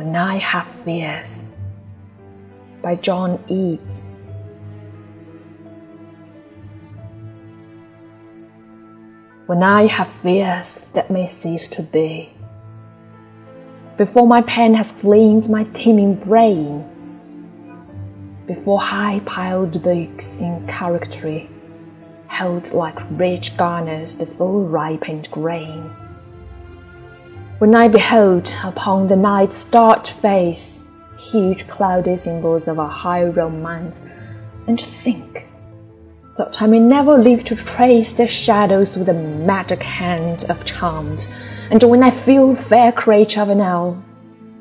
When I Have Fears. By John Keats. When I have fears that may cease to be, before my pen has cleaned my teeming brain, before high piled books in character held like rich garners the full ripened grain when I behold upon the night's dark face huge cloudy symbols of a high romance, and think that I may never live to trace their shadows with the magic hand of charms, and when I feel, fair creature of an hour,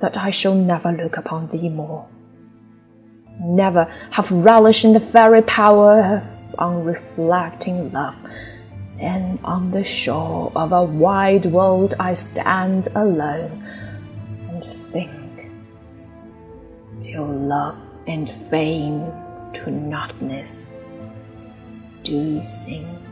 that I shall never look upon thee more, never have relish in the fairy power of unreflecting love and on the shore of a wide world I stand alone and think, till love and fame to nothingness do sing.